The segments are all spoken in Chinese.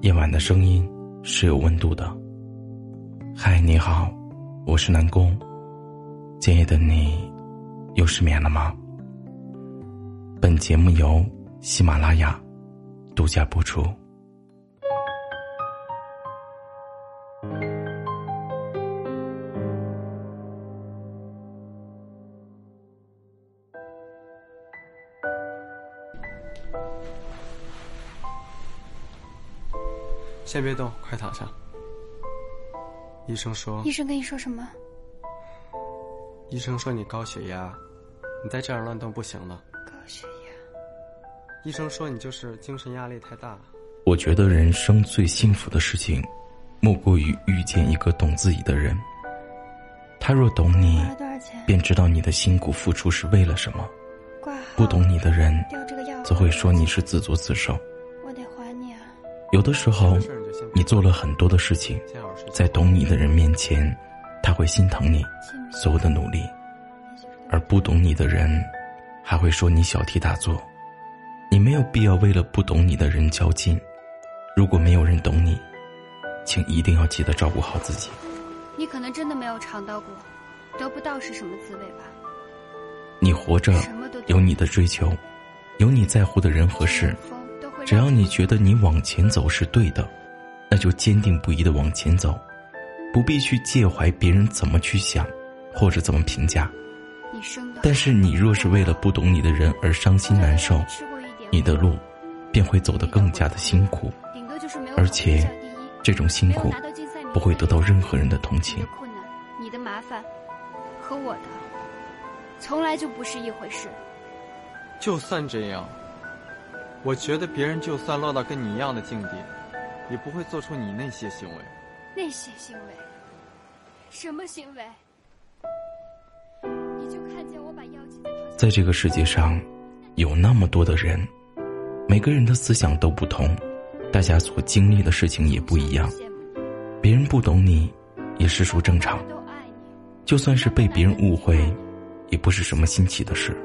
夜晚的声音是有温度的。嗨，你好，我是南宫。今夜的你又失眠了吗？本节目由喜马拉雅独家播出。先别动，快躺下。医生说，医生跟你说什么？医生说你高血压，你再这样乱动不行了。高血压。医生说你就是精神压力太大。我觉得人生最幸福的事情，莫过于遇见一个懂自己的人。他若懂你，便知道你的辛苦付出是为了什么。不懂你的人，则会说你是自作自受。有的时候，你做了很多的事情，在懂你的人面前，他会心疼你所有的努力；而不懂你的人，还会说你小题大做。你没有必要为了不懂你的人较劲。如果没有人懂你，请一定要记得照顾好自己。你可能真的没有尝到过得不到是什么滋味吧？你活着有你的追求，有你在乎的人和事。只要你觉得你往前走是对的，那就坚定不移的往前走，不必去介怀别人怎么去想，或者怎么评价。但是你若是为了不懂你的人而伤心难受，你的路便会走得更加的辛苦，而且这种辛苦不会得到任何人的同情。你的麻烦和我的从来就不是一回事。就算这样。我觉得别人就算落到跟你一样的境地，也不会做出你那些行为。那些行为？什么行为？你就看见我把药剂在这个世界上，有那么多的人，每个人的思想都不同，大家所经历的事情也不一样。别人不懂你，也实属正常。就算是被别人误会，也不是什么新奇的事。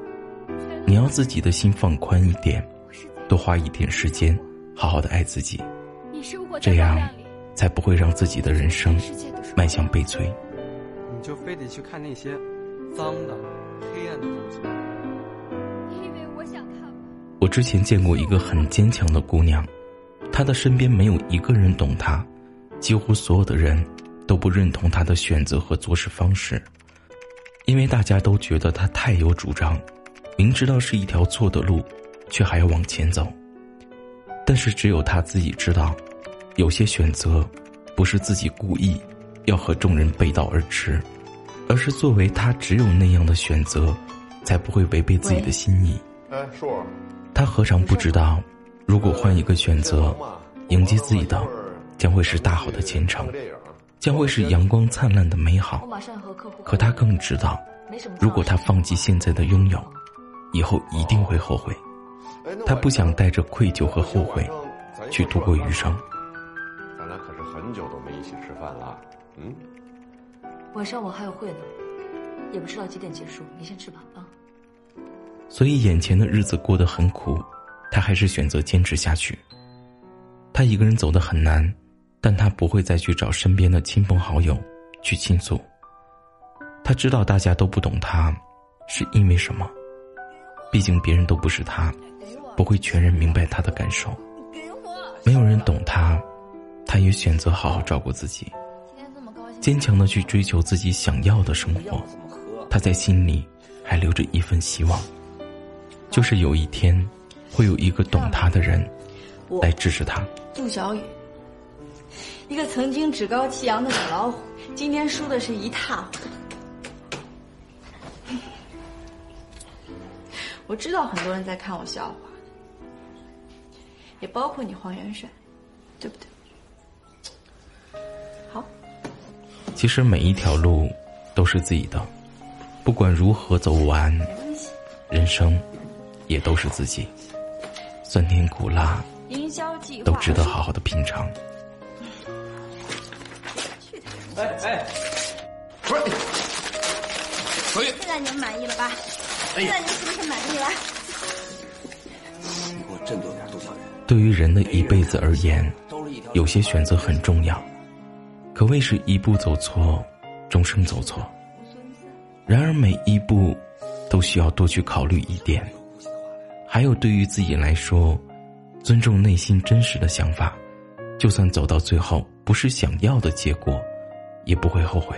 你要自己的心放宽一点。多花一点时间，好好的爱自己，这样才不会让自己的人生迈向悲催。你就非得去看那些脏的、黑暗的东西？你以为我想看吗？我之前见过一个很坚强的姑娘，她的身边没有一个人懂她，几乎所有的人都不认同她的选择和做事方式，因为大家都觉得她太有主张，明知道是一条错的路。却还要往前走，但是只有他自己知道，有些选择不是自己故意要和众人背道而驰，而是作为他只有那样的选择，才不会违背自己的心意。哎，树他何尝不知道，如果换一个选择，迎接自己的将会是大好的前程，将会是阳光灿烂的美好。可他更知道，如果他放弃现在的拥有，以后一定会后悔。他不想带着愧疚和后悔去度过余生。咱俩可是很久都没一起吃饭了，嗯。晚上我还有会呢，也不知道几点结束，你先吃吧啊。所以眼前的日子过得很苦，他还是选择坚持下去。他一个人走得很难，但他不会再去找身边的亲朋好友去倾诉。他知道大家都不懂他，是因为什么？毕竟别人都不是他。不会全然明白他的感受，没有人懂他，他也选择好好照顾自己，坚强的去追求自己想要的生活。他在心里还留着一份希望，就是有一天，会有一个懂他的人来支持他。杜小雨，一个曾经趾高气扬的小老虎，今天输的是一塌糊涂。我知道很多人在看我笑话。也包括你黄元帅，对不对？好。其实每一条路都是自己的，不管如何走完，人生也都是自己，酸甜苦辣，都值得好好的品尝。哎哎，不是，回现在你们满意了吧？现在你们是不是满意了？对于人的一辈子而言，有些选择很重要，可谓是一步走错，终生走错。然而每一步，都需要多去考虑一点。还有，对于自己来说，尊重内心真实的想法，就算走到最后不是想要的结果，也不会后悔。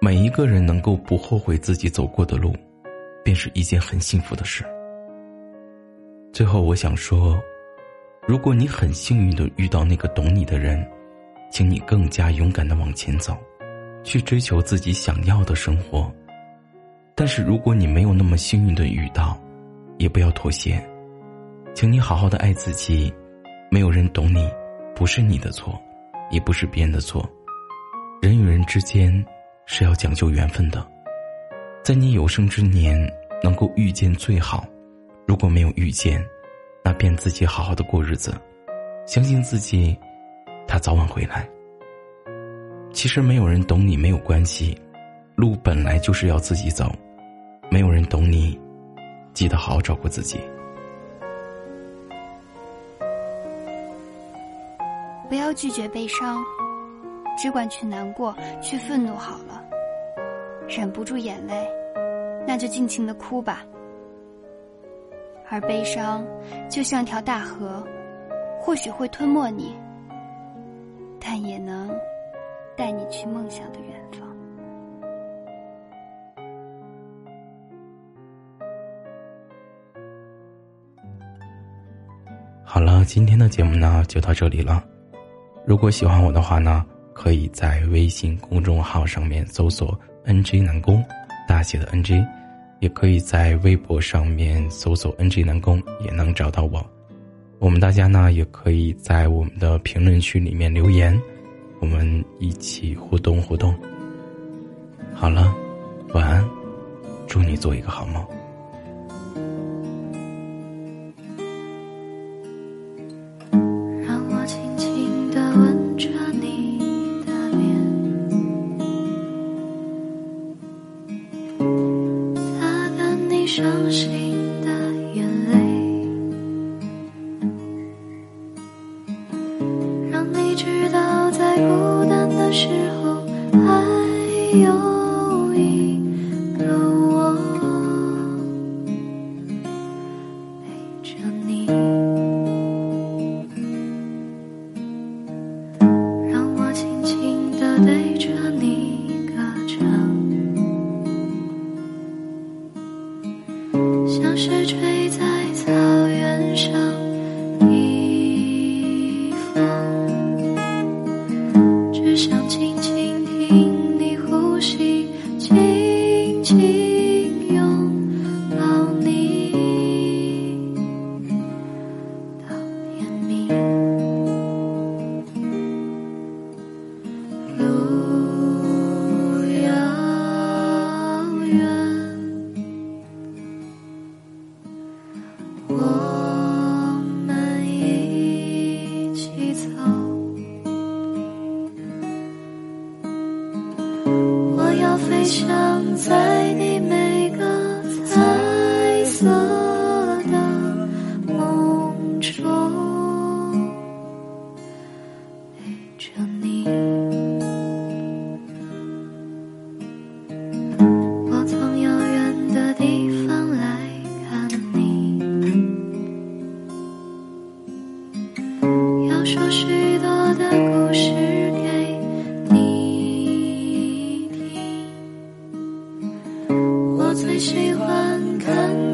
每一个人能够不后悔自己走过的路，便是一件很幸福的事。最后，我想说，如果你很幸运的遇到那个懂你的人，请你更加勇敢的往前走。去追求自己想要的生活，但是如果你没有那么幸运的遇到，也不要妥协，请你好好的爱自己。没有人懂你，不是你的错，也不是别人的错。人与人之间是要讲究缘分的，在你有生之年能够遇见最好，如果没有遇见，那便自己好好的过日子，相信自己，他早晚回来。其实没有人懂你没有关系，路本来就是要自己走，没有人懂你，记得好好照顾自己。不要拒绝悲伤，只管去难过，去愤怒好了。忍不住眼泪，那就尽情的哭吧。而悲伤就像条大河，或许会吞没你，但也能。带你去梦想的远方。好了，今天的节目呢就到这里了。如果喜欢我的话呢，可以在微信公众号上面搜索 “N J 南宫”，大写的 N J 也可以在微博上面搜索 “NG 南宫”，也能找到我。我们大家呢也可以在我们的评论区里面留言。我们一起互动互动。好了，晚安，祝你做一个好梦。伤心。我要飞翔在你。观看。